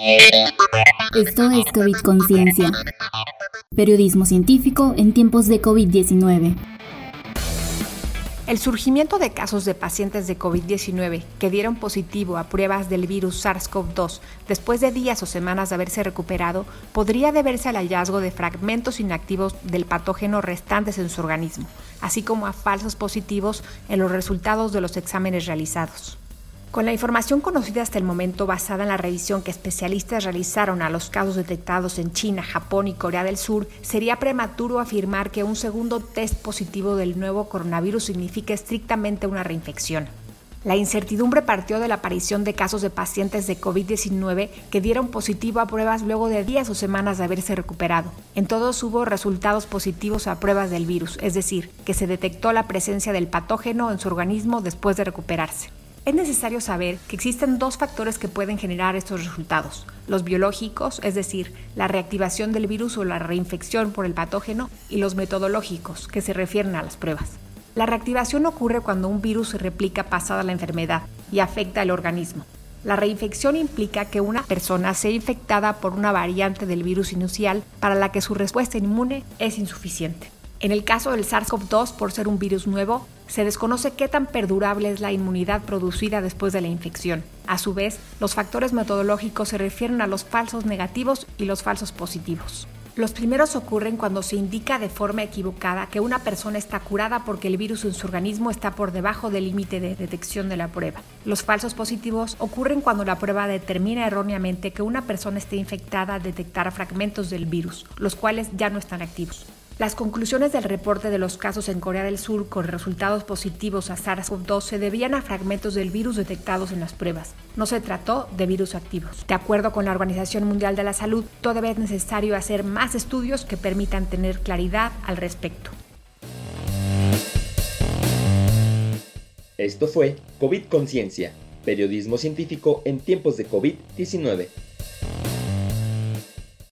Esto es COVID Conciencia, periodismo científico en tiempos de COVID-19. El surgimiento de casos de pacientes de COVID-19 que dieron positivo a pruebas del virus SARS-CoV-2 después de días o semanas de haberse recuperado podría deberse al hallazgo de fragmentos inactivos del patógeno restantes en su organismo, así como a falsos positivos en los resultados de los exámenes realizados. Con la información conocida hasta el momento basada en la revisión que especialistas realizaron a los casos detectados en China, Japón y Corea del Sur, sería prematuro afirmar que un segundo test positivo del nuevo coronavirus significa estrictamente una reinfección. La incertidumbre partió de la aparición de casos de pacientes de COVID-19 que dieron positivo a pruebas luego de días o semanas de haberse recuperado. En todos hubo resultados positivos a pruebas del virus, es decir, que se detectó la presencia del patógeno en su organismo después de recuperarse. Es necesario saber que existen dos factores que pueden generar estos resultados, los biológicos, es decir, la reactivación del virus o la reinfección por el patógeno, y los metodológicos, que se refieren a las pruebas. La reactivación ocurre cuando un virus se replica pasada la enfermedad y afecta al organismo. La reinfección implica que una persona sea infectada por una variante del virus inicial para la que su respuesta inmune es insuficiente. En el caso del SARS-CoV-2, por ser un virus nuevo, se desconoce qué tan perdurable es la inmunidad producida después de la infección. A su vez, los factores metodológicos se refieren a los falsos negativos y los falsos positivos. Los primeros ocurren cuando se indica de forma equivocada que una persona está curada porque el virus en su organismo está por debajo del límite de detección de la prueba. Los falsos positivos ocurren cuando la prueba determina erróneamente que una persona esté infectada al detectar fragmentos del virus, los cuales ya no están activos. Las conclusiones del reporte de los casos en Corea del Sur con resultados positivos a SARS-CoV-2 se debían a fragmentos del virus detectados en las pruebas. No se trató de virus activos. De acuerdo con la Organización Mundial de la Salud, todavía es necesario hacer más estudios que permitan tener claridad al respecto. Esto fue COVID Conciencia, periodismo científico en tiempos de COVID-19.